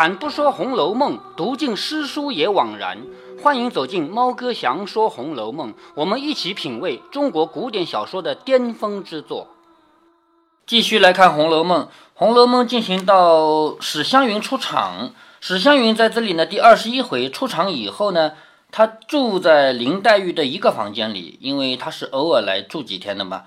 开坛不说《红楼梦》，读尽诗书也枉然。欢迎走进猫哥祥说《红楼梦》，我们一起品味中国古典小说的巅峰之作。继续来看《红楼梦》，《红楼梦》进行到史湘云出场。史湘云在这里呢，第二十一回出场以后呢，她住在林黛玉的一个房间里，因为她是偶尔来住几天的嘛。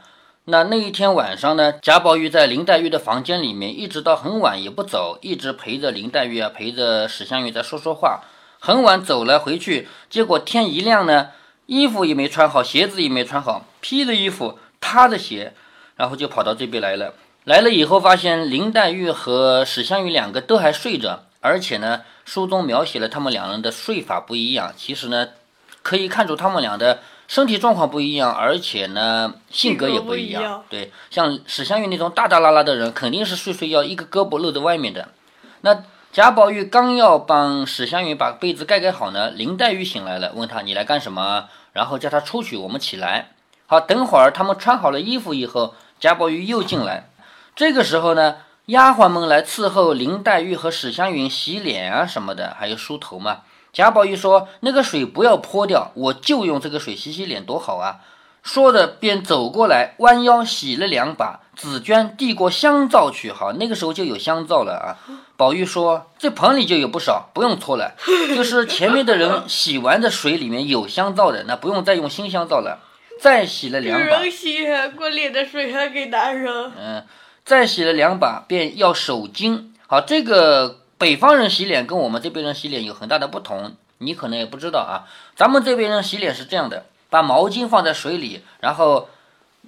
那那一天晚上呢，贾宝玉在林黛玉的房间里面，一直到很晚也不走，一直陪着林黛玉啊，陪着史湘云在说说话。很晚走了回去，结果天一亮呢，衣服也没穿好，鞋子也没穿好，披着衣服，踏着鞋，然后就跑到这边来了。来了以后，发现林黛玉和史湘云两个都还睡着，而且呢，书中描写了他们两人的睡法不一样。其实呢，可以看出他们俩的。身体状况不一样，而且呢，性格也不一样。对，像史湘云那种大大拉拉的人，肯定是睡睡觉一个胳膊露在外面的。那贾宝玉刚要帮史湘云把被子盖盖好呢，林黛玉醒来了，问他你来干什么？然后叫他出去，我们起来。好，等会儿他们穿好了衣服以后，贾宝玉又进来。这个时候呢，丫鬟们来伺候林黛玉和史湘云洗脸啊什么的，还有梳头嘛。贾宝玉说：“那个水不要泼掉，我就用这个水洗洗脸，多好啊！”说着便走过来，弯腰洗了两把。紫娟递过香皂去，好，那个时候就有香皂了啊。宝玉说：“这盆里就有不少，不用搓了。就是前面的人洗完的水里面有香皂的，那不用再用新香皂了。再洗了两把，女人洗过脸的水还给男人。嗯，再洗了两把，便要手巾。好，这个。”北方人洗脸跟我们这边人洗脸有很大的不同，你可能也不知道啊。咱们这边人洗脸是这样的，把毛巾放在水里，然后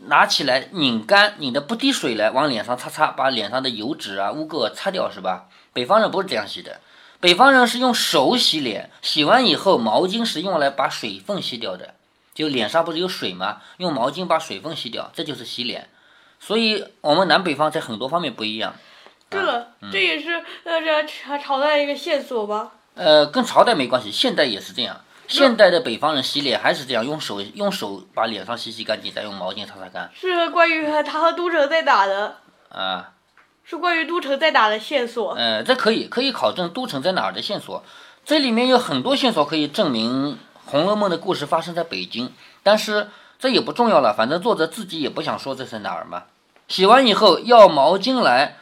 拿起来拧干，拧的不滴水来，往脸上擦擦，把脸上的油脂啊、污垢擦掉，是吧？北方人不是这样洗的，北方人是用手洗脸，洗完以后毛巾是用来把水分吸掉的，就脸上不是有水吗？用毛巾把水分吸掉，这就是洗脸。所以，我们南北方在很多方面不一样。对了，这也是呃这朝朝代一个线索吧？呃，跟朝代没关系，现代也是这样。现代的北方人洗脸还是这样，用手用手把脸上洗洗干净，再用毛巾擦擦干。是关于他和都城在打的啊？是关于都城在打的线索？呃，这可以可以考证都城在哪儿的线索。这里面有很多线索可以证明《红楼梦》的故事发生在北京，但是这也不重要了，反正作者自己也不想说这是哪儿嘛。洗完以后要毛巾来。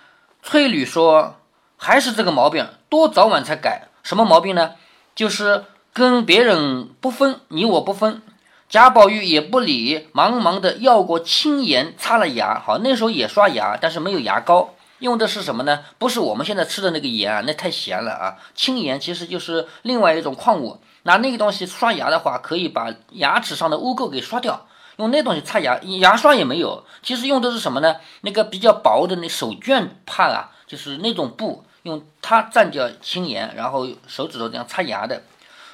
翠缕说：“还是这个毛病，多早晚才改。什么毛病呢？就是跟别人不分，你我不分。”贾宝玉也不理，忙忙的要过青盐擦了牙。好，那时候也刷牙，但是没有牙膏，用的是什么呢？不是我们现在吃的那个盐啊，那太咸了啊。青盐其实就是另外一种矿物，拿那个东西刷牙的话，可以把牙齿上的污垢给刷掉。用那东西擦牙，牙刷也没有。其实用的是什么呢？那个比较薄的那手绢帕啊，就是那种布，用它蘸掉青盐，然后手指头这样擦牙的。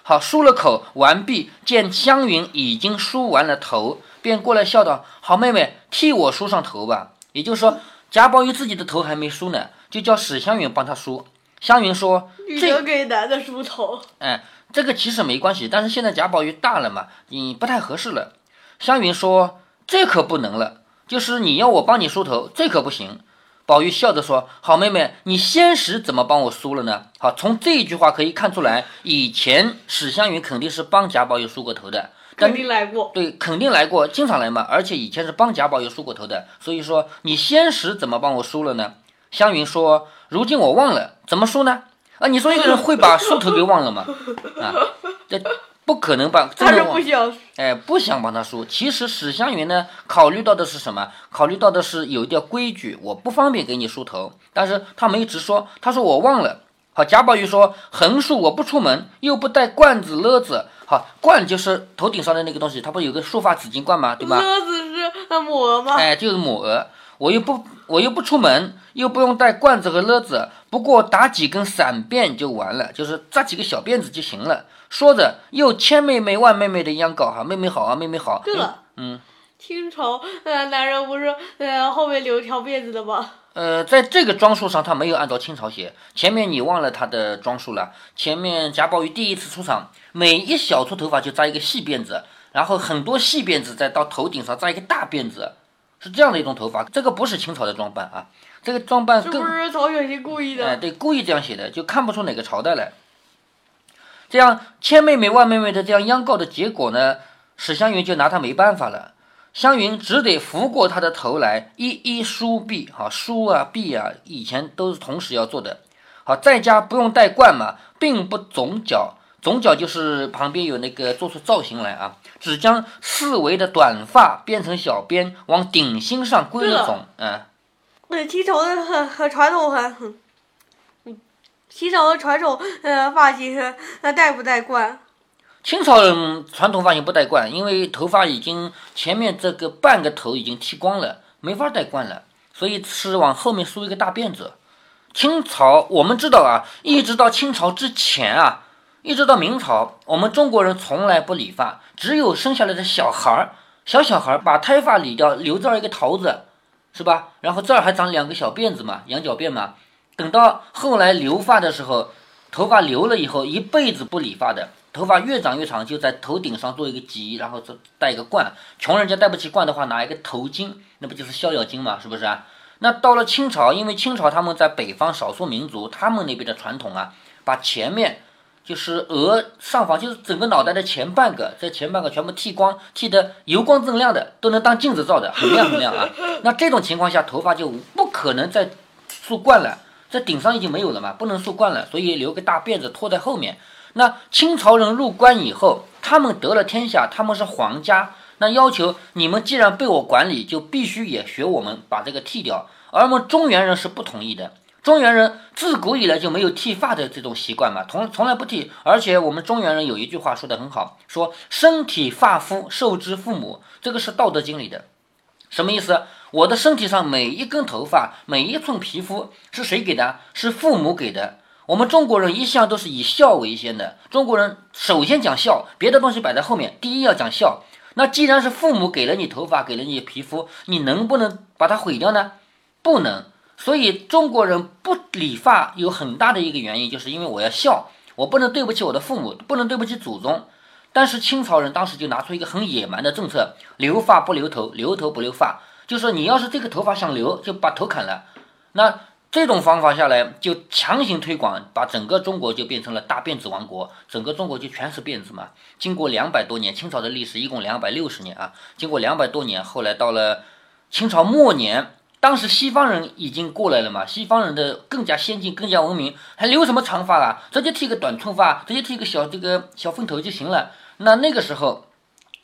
好，漱了口完毕，见湘云已经梳完了头，便过来笑道：“好妹妹，替我梳上头吧。”也就是说，贾宝玉自己的头还没梳呢，就叫史湘云帮他梳。湘云说：“女的给男的梳头。”哎，这个其实没关系，但是现在贾宝玉大了嘛，你不太合适了。湘云说：“这可不能了，就是你要我帮你梳头，这可不行。”宝玉笑着说：“好妹妹，你先时怎么帮我梳了呢？”好，从这一句话可以看出来，以前史湘云肯定是帮贾宝玉梳过头的，肯定来过。对，肯定来过，经常来嘛。而且以前是帮贾宝玉梳过头的，所以说你先时怎么帮我梳了呢？湘云说：“如今我忘了怎么梳呢？啊，你说一个人会把梳头给忘了吗？啊，这。”不可能帮，他是不想，哎，不想帮他梳。其实史湘云呢，考虑到的是什么？考虑到的是有一条规矩，我不方便给你梳头。但是他没直说，他说我忘了。好，贾宝玉说横竖我不出门，又不带罐子勒子。好，罐就是头顶上的那个东西，它不有个束发紫金冠吗？对吧？勒子是抹额吗？哎，就是抹额。我又不，我又不出门，又不用带罐子和勒子，不过打几根散辫就完了，就是扎几个小辫子就行了。说着，又千妹妹万妹妹的一样搞哈，妹妹好啊，妹妹好。对了，嗯，清朝呃男人不是呃后面留一条辫子的吗？呃，在这个装束上，他没有按照清朝写。前面你忘了他的装束了。前面贾宝玉第一次出场，每一小撮头发就扎一个细辫子，然后很多细辫子再到头顶上扎一个大辫子，是这样的一种头发。这个不是清朝的装扮啊，这个装扮更是不是曹雪芹故意哎，的？对，故意这样写的，就看不出哪个朝代来。这样千妹妹万妹妹的这样央告的结果呢，史湘云就拿他没办法了。湘云只得拂过他的头来，一一梳篦，哈，梳啊篦啊，以前都是同时要做的。好，在家不用戴冠嘛，并不总角，总角就是旁边有那个做出造型来啊，只将四围的短发编成小辫，往顶心上归对了了总，嗯。对，清朝的很很传统很，很嗯，清朝的传统呃发型那戴不戴冠？清朝人传统发型不戴冠，因为头发已经前面这个半个头已经剃光了，没法戴冠了，所以是往后面梳一个大辫子。清朝我们知道啊，一直到清朝之前啊，一直到明朝，我们中国人从来不理发，只有生下来的小孩儿，小小孩儿把胎发理掉，留这儿一个桃子，是吧？然后这儿还长两个小辫子嘛，羊角辫嘛。等到后来留发的时候，头发留了以后，一辈子不理发的，头发越长越长，就在头顶上做一个髻，然后再戴一个冠。穷人家戴不起冠的话，拿一个头巾，那不就是逍遥巾嘛？是不是啊？那到了清朝，因为清朝他们在北方少数民族，他们那边的传统啊，把前面就是额上方，就是整个脑袋的前半个，这前半个全部剃光，剃得油光锃亮的，都能当镜子照的，很亮很亮啊。那这种情况下，头发就不可能再梳冠了，在顶上已经没有了嘛，不能梳冠了，所以留个大辫子拖在后面。那清朝人入关以后，他们得了天下，他们是皇家，那要求你们既然被我管理，就必须也学我们把这个剃掉。而我们中原人是不同意的，中原人自古以来就没有剃发的这种习惯嘛，从从来不剃。而且我们中原人有一句话说得很好，说身体发肤受之父母，这个是《道德经》里的。什么意思？我的身体上每一根头发、每一寸皮肤是谁给的？是父母给的。我们中国人一向都是以孝为先的，中国人首先讲孝，别的东西摆在后面，第一要讲孝。那既然是父母给了你头发，给了你皮肤，你能不能把它毁掉呢？不能。所以中国人不理发有很大的一个原因，就是因为我要孝，我不能对不起我的父母，不能对不起祖宗。但是清朝人当时就拿出一个很野蛮的政策，留发不留头，留头不留发，就说你要是这个头发想留，就把头砍了。那这种方法下来，就强行推广，把整个中国就变成了大辫子王国，整个中国就全是辫子嘛。经过两百多年，清朝的历史一共两百六十年啊，经过两百多年，后来到了清朝末年，当时西方人已经过来了嘛，西方人的更加先进、更加文明，还留什么长发啊？直接剃个短寸发，直接剃个小这个小分头就行了。那那个时候，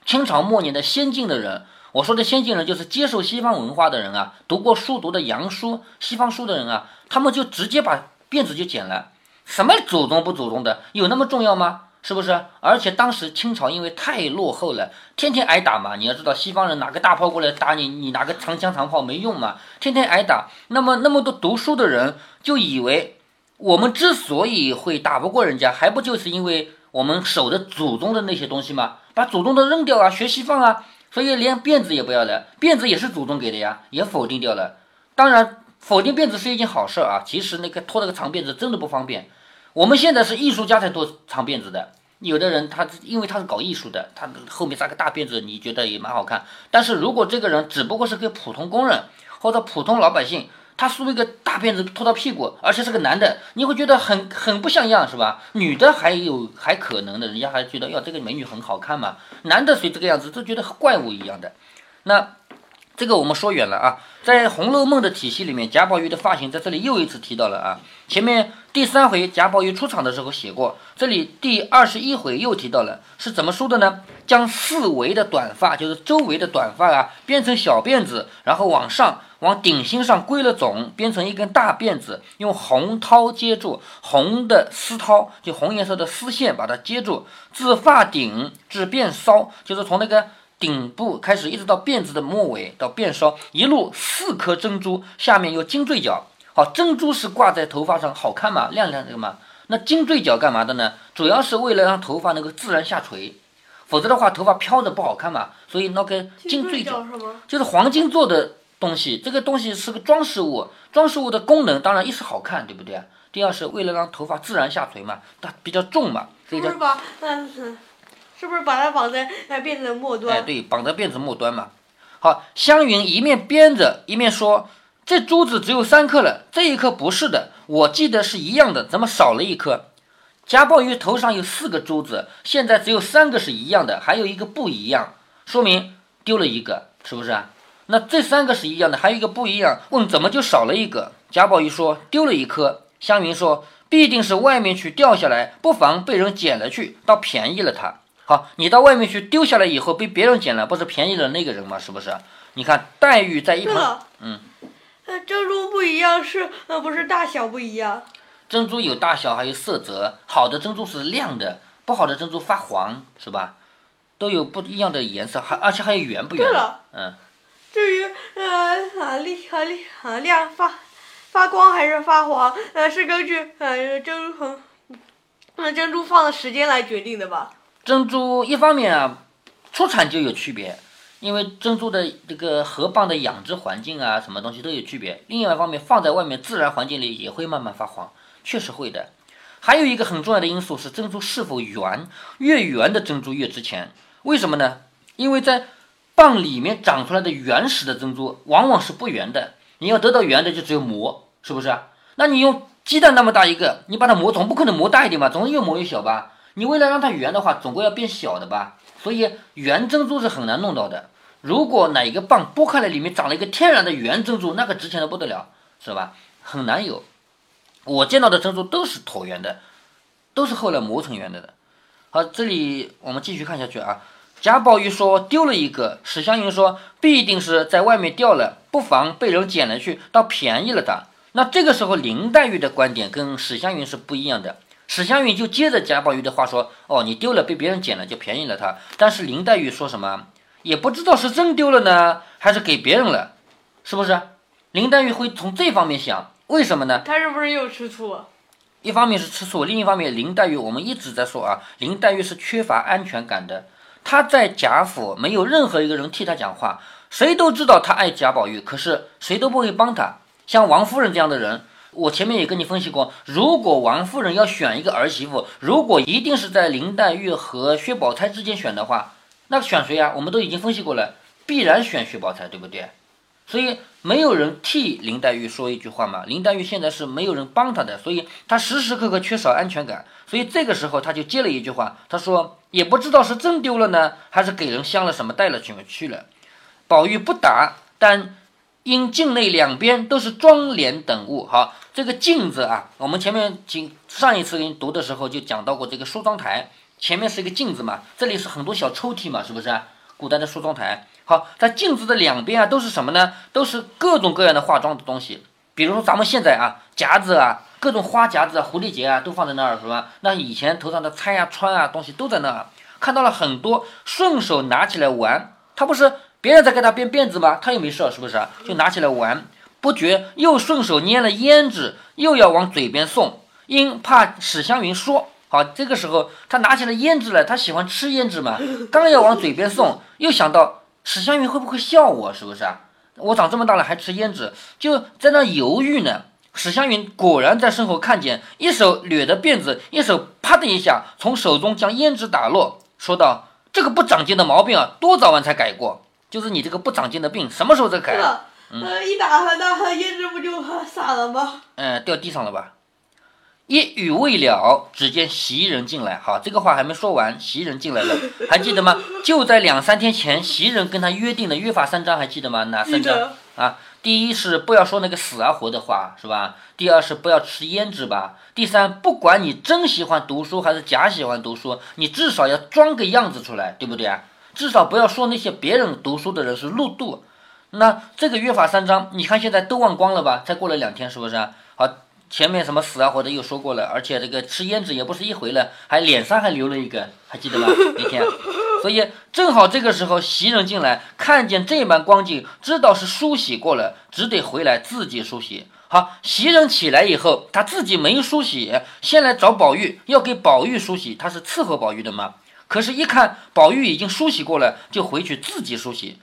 清朝末年的先进的人。我说的先进人就是接受西方文化的人啊，读过书、读的洋书、西方书的人啊，他们就直接把辫子就剪了。什么祖宗不祖宗的，有那么重要吗？是不是？而且当时清朝因为太落后了，天天挨打嘛。你要知道，西方人拿个大炮过来打你，你拿个长枪长炮没用嘛，天天挨打。那么那么多读书的人就以为，我们之所以会打不过人家，还不就是因为我们守着祖宗的那些东西吗？把祖宗的扔掉啊，学西方啊。所以连辫子也不要了，辫子也是祖宗给的呀，也否定掉了。当然，否定辫子是一件好事啊。其实那个拖那个长辫子真的不方便。我们现在是艺术家才拖长辫子的，有的人他因为他是搞艺术的，他后面扎个大辫子，你觉得也蛮好看。但是如果这个人只不过是个普通工人或者普通老百姓，他梳一个大辫子拖到屁股，而且是个男的，你会觉得很很不像样，是吧？女的还有还可能的，人家还觉得哟这个美女很好看嘛。男的谁这个样子都觉得和怪物一样的。那这个我们说远了啊，在《红楼梦》的体系里面，贾宝玉的发型在这里又一次提到了啊。前面第三回贾宝玉出场的时候写过，这里第二十一回又提到了，是怎么梳的呢？将四围的短发，就是周围的短发啊，编成小辫子，然后往上。往顶心上归了总，编成一根大辫子，用红绦接住，红的丝绦就红颜色的丝线把它接住，自发顶至辫梢，就是从那个顶部开始，一直到辫子的末尾到辫梢，一路四颗珍珠，下面有金坠角。好，珍珠是挂在头发上好看嘛，亮亮的嘛。那金坠角干嘛的呢？主要是为了让头发能够自然下垂，否则的话头发飘着不好看嘛。所以那个金坠角？就是黄金做的。东西，这个东西是个装饰物，装饰物的功能当然一是好看，对不对？第二是为了让头发自然下垂嘛，它比较重嘛，所以叫是把嗯，是不是把它绑在哎辫子末端？哎，对，绑在辫子末端嘛。好，湘云一面编着，一面说：“这珠子只有三颗了，这一颗不是的，我记得是一样的，怎么少了一颗？”贾宝玉头上有四个珠子，现在只有三个是一样的，还有一个不一样，说明丢了一个，是不是啊？那这三个是一样的，还有一个不一样，问怎么就少了一个？贾宝玉说丢了一颗。湘云说必定是外面去掉下来，不妨被人捡了去，倒便宜了他。好，你到外面去丢下来以后被别人捡了，不是便宜了那个人吗？是不是？你看黛玉在一旁，嗯，呃，珍珠不一样是呃不是大小不一样？珍珠有大小，还有色泽，好的珍珠是亮的，不好的珍珠发黄，是吧？都有不一样的颜色，还而且还有圆不圆？对了，嗯。至于呃啊亮啊亮啊亮发发光还是发黄，呃是根据呃珍珠呃珍珠放的时间来决定的吧？珍珠一方面啊出产就有区别，因为珍珠的这个河蚌的养殖环境啊什么东西都有区别。另外一方面放在外面自然环境里也会慢慢发黄，确实会的。还有一个很重要的因素是珍珠是否圆，越圆的珍珠越值钱。为什么呢？因为在蚌里面长出来的原始的珍珠往往是不圆的，你要得到圆的就只有磨，是不是？那你用鸡蛋那么大一个，你把它磨，总不可能磨大一点吧？总是越磨越小吧？你为了让它圆的话，总归要变小的吧？所以圆珍珠是很难弄到的。如果哪一个蚌剥开来里面长了一个天然的圆珍珠，那个值钱的不得了，是吧？很难有。我见到的珍珠都是椭圆的，都是后来磨成圆的的。好，这里我们继续看下去啊。贾宝玉说丢了一个，史湘云说必定是在外面掉了，不妨被人捡了去，倒便宜了他。那这个时候林黛玉的观点跟史湘云是不一样的，史湘云就接着贾宝玉的话说：“哦，你丢了被别人捡了就便宜了他。”但是林黛玉说什么也不知道是真丢了呢，还是给别人了，是不是？林黛玉会从这方面想，为什么呢？她是不是又吃醋？一方面是吃醋，另一方面林黛玉我们一直在说啊，林黛玉是缺乏安全感的。他在贾府没有任何一个人替他讲话，谁都知道他爱贾宝玉，可是谁都不会帮他。像王夫人这样的人，我前面也跟你分析过，如果王夫人要选一个儿媳妇，如果一定是在林黛玉和薛宝钗之间选的话，那选谁呀？我们都已经分析过了，必然选薛宝钗，对不对？所以没有人替林黛玉说一句话嘛。林黛玉现在是没有人帮她的，所以她时时刻刻缺少安全感。所以这个时候，她就接了一句话，她说。也不知道是真丢了呢，还是给人镶了什么带了去去了。宝玉不答，但因镜内两边都是妆奁等物。好，这个镜子啊，我们前面经上一次给你读的时候就讲到过，这个梳妆台前面是一个镜子嘛，这里是很多小抽屉嘛，是不是？古代的梳妆台。好，在镜子的两边啊，都是什么呢？都是各种各样的化妆的东西，比如说咱们现在啊，夹子啊。各种花夹子啊、蝴蝶结啊，都放在那儿，是吧？那以前头上的钗啊、穿啊东西都在那儿，看到了很多，顺手拿起来玩。他不是别人在给他编辫子吗？他又没事，是不是？就拿起来玩，不觉又顺手拈了胭脂，又要往嘴边送，因怕史湘云说。好，这个时候他拿起了胭脂来，他喜欢吃胭脂嘛，刚要往嘴边送，又想到史湘云会不会笑我，是不是啊？我长这么大了还吃胭脂，就在那犹豫呢。史湘云果然在身后看见，一手捋着辫子，一手啪的一下从手中将胭脂打落，说道：“这个不长进的毛病啊，多早晚才改过？就是你这个不长进的病，什么时候再改？”呃，一打他，那胭脂不就洒了吗？嗯，掉地上了吧？一语未了，只见袭人进来。好，这个话还没说完，袭人进来了，还记得吗？就在两三天前，袭人跟他约定的约法三章，还记得吗？哪三章啊？第一是不要说那个死啊活的话，是吧？第二是不要吃胭脂吧。第三，不管你真喜欢读书还是假喜欢读书，你至少要装个样子出来，对不对啊？至少不要说那些别人读书的人是路度。那这个约法三章，你看现在都忘光了吧？才过了两天，是不是？好，前面什么死啊活的又说过了，而且这个吃胭脂也不是一回了，还脸上还留了一个，还记得吗？那天。所以正好这个时候，袭人进来，看见这般光景，知道是梳洗过了，只得回来自己梳洗。好，袭人起来以后，他自己没梳洗，先来找宝玉，要给宝玉梳洗。他是伺候宝玉的嘛。可是，一看宝玉已经梳洗过了，就回去自己梳洗。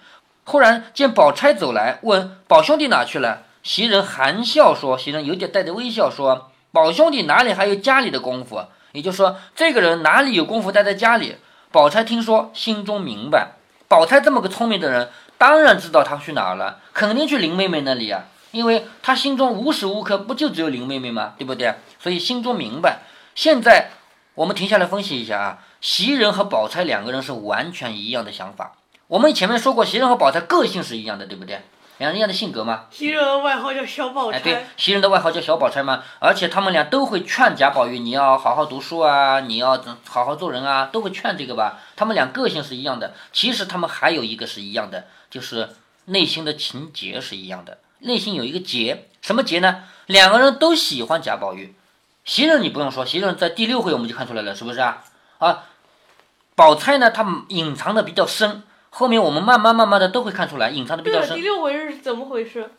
忽然见宝钗走来，问宝兄弟哪去了？袭人含笑说：“袭人有点带着微笑说，宝兄弟哪里还有家里的功夫？也就是说，这个人哪里有功夫待在家里？”宝钗听说，心中明白，宝钗这么个聪明的人，当然知道他去哪儿了，肯定去林妹妹那里啊，因为他心中无时无刻不就只有林妹妹吗？对不对？所以心中明白。现在我们停下来分析一下啊，袭人和宝钗两个人是完全一样的想法。我们前面说过，袭人和宝钗个性是一样的，对不对？两人一样的性格嘛？袭人的外号叫小宝哎，对钗，，袭人的外号叫小宝钗嘛，而且他们俩都会劝贾宝玉，你要好好读书啊，你要好好做人啊，都会劝这个吧。他们俩个性是一样的，其实他们还有一个是一样的，就是内心的情结是一样的，内心有一个结，什么结呢？两个人都喜欢贾宝玉。袭人你不用说，袭人在第六回我们就看出来了，是不是啊？啊，宝钗呢，她隐藏的比较深，后面我们慢慢慢慢的都会看出来，隐藏的比，较深第，六回是怎么回事？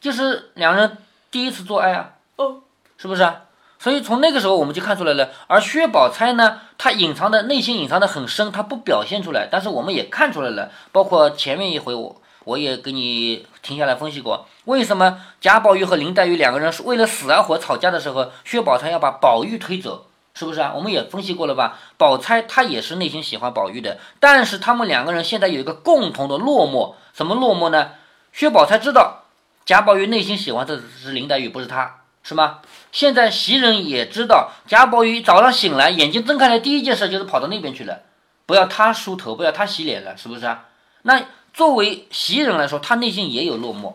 就是两人第一次做爱啊。哦，是不是啊？所以从那个时候我们就看出来了。而薛宝钗呢，她隐藏的内心隐藏的很深，她不表现出来，但是我们也看出来了。包括前面一回我我也给你停下来分析过，为什么贾宝玉和林黛玉两个人是为了死而活吵架的时候，薛宝钗要把宝玉推走，是不是啊？我们也分析过了吧？宝钗她也是内心喜欢宝玉的，但是他们两个人现在有一个共同的落寞，什么落寞呢？薛宝钗知道贾宝玉内心喜欢的是林黛玉，不是他，是吗？现在袭人也知道贾宝玉早上醒来，眼睛睁开来，第一件事就是跑到那边去了，不要他梳头，不要他洗脸了，是不是啊？那作为袭人来说，他内心也有落寞。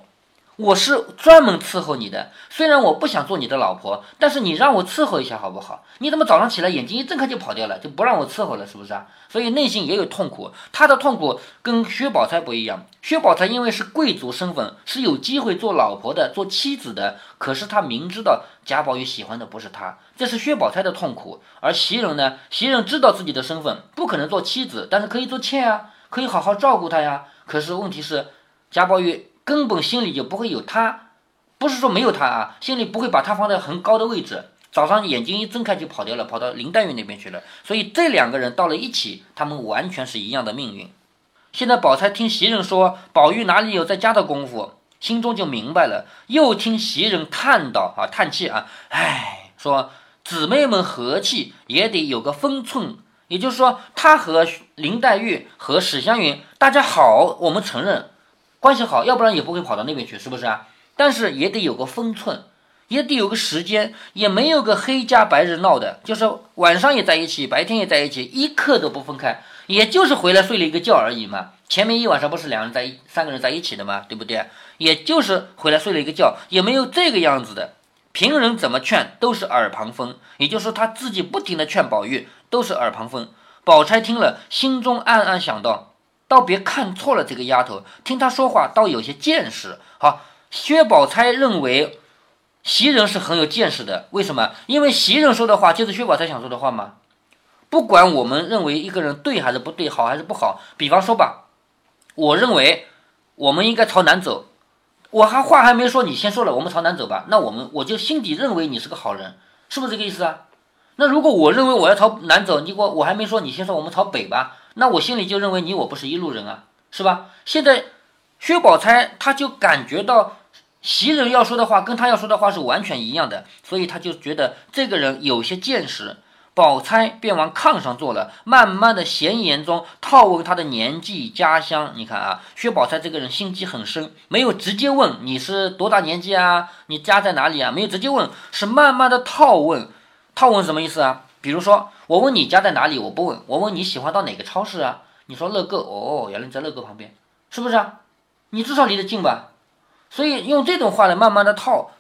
我是专门伺候你的，虽然我不想做你的老婆，但是你让我伺候一下好不好？你怎么早上起来眼睛一睁开就跑掉了，就不让我伺候了，是不是啊？所以内心也有痛苦。他的痛苦跟薛宝钗不一样，薛宝钗因为是贵族身份，是有机会做老婆的、做妻子的，可是他明知道贾宝玉喜欢的不是他，这是薛宝钗的痛苦。而袭人呢，袭人知道自己的身份不可能做妻子，但是可以做妾啊，可以好好照顾她呀。可是问题是，贾宝玉根本心里就不会有他，不是说没有他啊，心里不会把他放在很高的位置。早上眼睛一睁开就跑掉了，跑到林黛玉那边去了。所以这两个人到了一起，他们完全是一样的命运。现在宝钗听袭人说宝玉哪里有在家的功夫，心中就明白了。又听袭人叹道啊，叹气啊，唉，说姊妹们和气也得有个分寸。也就是说，他和林黛玉和史湘云大家好，我们承认关系好，要不然也不会跑到那边去，是不是啊？但是也得有个分寸。也得有个时间，也没有个黑加白日闹的，就是晚上也在一起，白天也在一起，一刻都不分开，也就是回来睡了一个觉而已嘛。前面一晚上不是两人在一三个人在一起的吗？对不对？也就是回来睡了一个觉，也没有这个样子的。平人怎么劝都是耳旁风，也就是他自己不停的劝宝玉都是耳旁风。宝钗听了，心中暗暗想到：倒别看错了这个丫头，听她说话倒有些见识。好，薛宝钗认为。袭人是很有见识的，为什么？因为袭人说的话就是薛宝钗想说的话嘛。不管我们认为一个人对还是不对，好还是不好，比方说吧，我认为我们应该朝南走，我还话还没说，你先说了，我们朝南走吧，那我们我就心底认为你是个好人，是不是这个意思啊？那如果我认为我要朝南走，你给我我还没说，你先说我们朝北吧，那我心里就认为你我不是一路人啊，是吧？现在薛宝钗她就感觉到。袭人要说的话跟他要说的话是完全一样的，所以他就觉得这个人有些见识。宝钗便往炕上坐了，慢慢的闲言中套问他的年纪、家乡。你看啊，薛宝钗这个人心机很深，没有直接问你是多大年纪啊，你家在哪里啊，没有直接问，是慢慢的套问。套问什么意思啊？比如说我问你家在哪里，我不问，我问你喜欢到哪个超市啊？你说乐购，哦，原来你在乐购旁边，是不是啊？你至少离得近吧？所以用这种话来慢慢的套，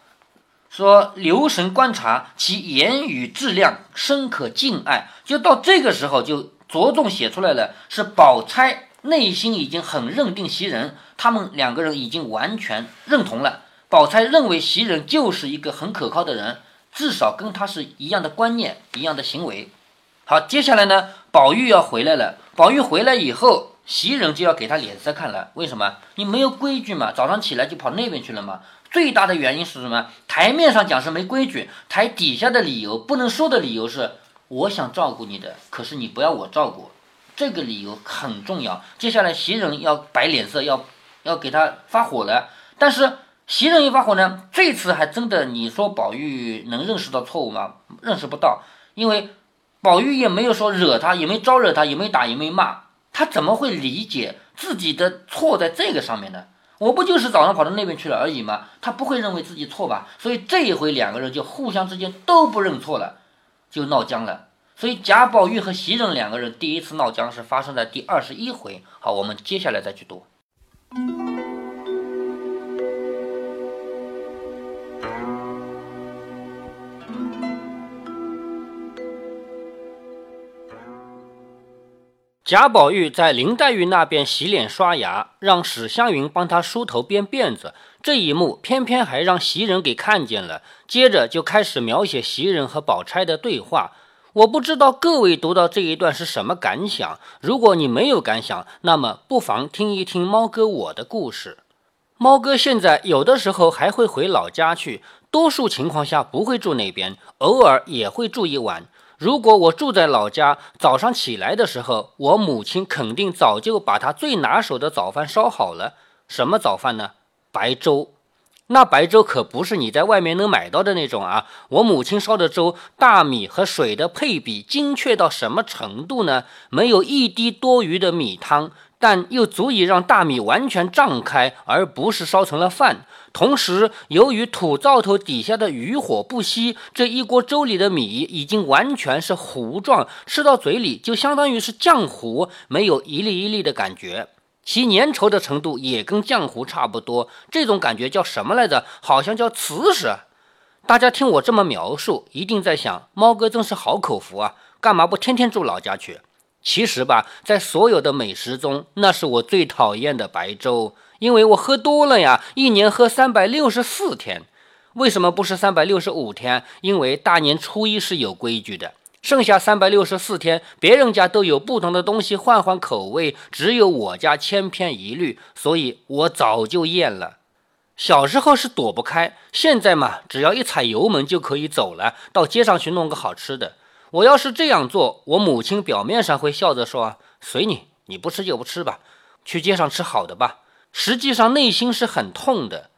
说留神观察其言语质量，深可敬爱。就到这个时候，就着重写出来了，是宝钗内心已经很认定袭人，他们两个人已经完全认同了。宝钗认为袭人就是一个很可靠的人，至少跟他是一样的观念，一样的行为。好，接下来呢，宝玉要回来了。宝玉回来以后。袭人就要给他脸色看了，为什么？你没有规矩嘛？早上起来就跑那边去了嘛？最大的原因是什么？台面上讲是没规矩，台底下的理由不能说的理由是，我想照顾你的，可是你不要我照顾，这个理由很重要。接下来袭人要摆脸色，要要给他发火了。但是袭人一发火呢，这次还真的，你说宝玉能认识到错误吗？认识不到，因为宝玉也没有说惹他，也没招惹他，也没打，也没骂。他怎么会理解自己的错在这个上面呢？我不就是早上跑到那边去了而已吗？他不会认为自己错吧？所以这一回两个人就互相之间都不认错了，就闹僵了。所以贾宝玉和袭人两个人第一次闹僵是发生在第二十一回。好，我们接下来再去读。贾宝玉在林黛玉那边洗脸刷牙，让史湘云帮他梳头编辫子。这一幕偏偏还让袭人给看见了。接着就开始描写袭人和宝钗的对话。我不知道各位读到这一段是什么感想。如果你没有感想，那么不妨听一听猫哥我的故事。猫哥现在有的时候还会回老家去，多数情况下不会住那边，偶尔也会住一晚。如果我住在老家，早上起来的时候，我母亲肯定早就把她最拿手的早饭烧好了。什么早饭呢？白粥。那白粥可不是你在外面能买到的那种啊！我母亲烧的粥，大米和水的配比精确到什么程度呢？没有一滴多余的米汤。但又足以让大米完全胀开，而不是烧成了饭。同时，由于土灶头底下的余火不熄，这一锅粥里的米已经完全是糊状，吃到嘴里就相当于是浆糊，没有一粒一粒的感觉。其粘稠的程度也跟浆糊差不多。这种感觉叫什么来着？好像叫瓷实。大家听我这么描述，一定在想：猫哥真是好口福啊，干嘛不天天住老家去？其实吧，在所有的美食中，那是我最讨厌的白粥，因为我喝多了呀，一年喝三百六十四天。为什么不是三百六十五天？因为大年初一是有规矩的，剩下三百六十四天，别人家都有不同的东西换换口味，只有我家千篇一律，所以我早就厌了。小时候是躲不开，现在嘛，只要一踩油门就可以走了，到街上去弄个好吃的。我要是这样做，我母亲表面上会笑着说：“随你，你不吃就不吃吧，去街上吃好的吧。”实际上内心是很痛的。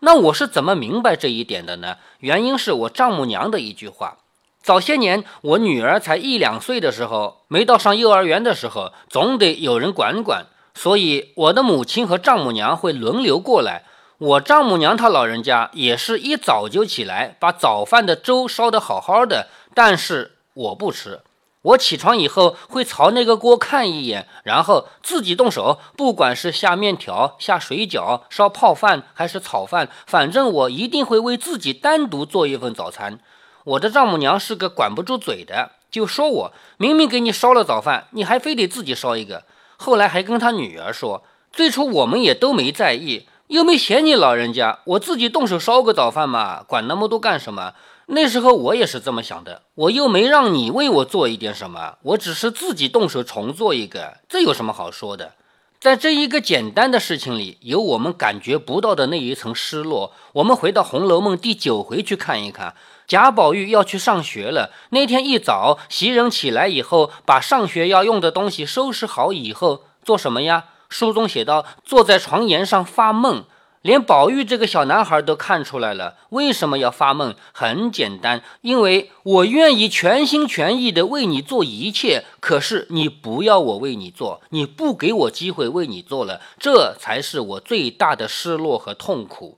那我是怎么明白这一点的呢？原因是我丈母娘的一句话。早些年我女儿才一两岁的时候，没到上幼儿园的时候，总得有人管管，所以我的母亲和丈母娘会轮流过来。我丈母娘她老人家也是一早就起来，把早饭的粥烧得好好的，但是。我不吃，我起床以后会朝那个锅看一眼，然后自己动手，不管是下面条、下水饺、烧泡饭还是炒饭，反正我一定会为自己单独做一份早餐。我的丈母娘是个管不住嘴的，就说我明明给你烧了早饭，你还非得自己烧一个。后来还跟他女儿说，最初我们也都没在意，又没嫌你老人家，我自己动手烧个早饭嘛，管那么多干什么？那时候我也是这么想的，我又没让你为我做一点什么，我只是自己动手重做一个，这有什么好说的？在这一个简单的事情里，有我们感觉不到的那一层失落。我们回到《红楼梦》第九回去看一看，贾宝玉要去上学了。那天一早，袭人起来以后，把上学要用的东西收拾好以后，做什么呀？书中写道：坐在床沿上发梦。连宝玉这个小男孩都看出来了，为什么要发梦？很简单，因为我愿意全心全意的为你做一切，可是你不要我为你做，你不给我机会为你做了，这才是我最大的失落和痛苦。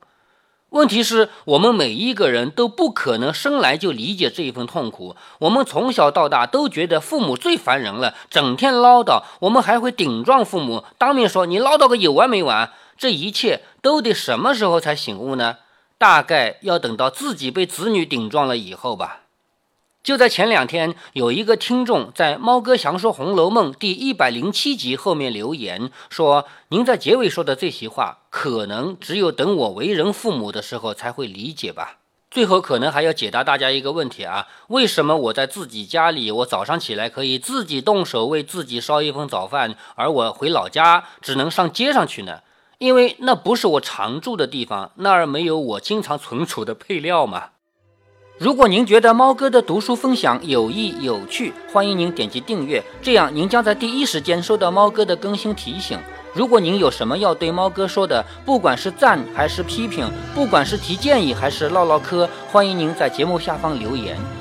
问题是我们每一个人都不可能生来就理解这一份痛苦。我们从小到大都觉得父母最烦人了，整天唠叨，我们还会顶撞父母，当面说你唠叨个有完没完。这一切都得什么时候才醒悟呢？大概要等到自己被子女顶撞了以后吧。就在前两天，有一个听众在《猫哥详说红楼梦》第一百零七集后面留言说：“您在结尾说的这些话，可能只有等我为人父母的时候才会理解吧。”最后，可能还要解答大家一个问题啊：为什么我在自己家里，我早上起来可以自己动手为自己烧一份早饭，而我回老家只能上街上去呢？因为那不是我常住的地方，那儿没有我经常存储的配料嘛。如果您觉得猫哥的读书分享有益有趣，欢迎您点击订阅，这样您将在第一时间收到猫哥的更新提醒。如果您有什么要对猫哥说的，不管是赞还是批评，不管是提建议还是唠唠嗑，欢迎您在节目下方留言。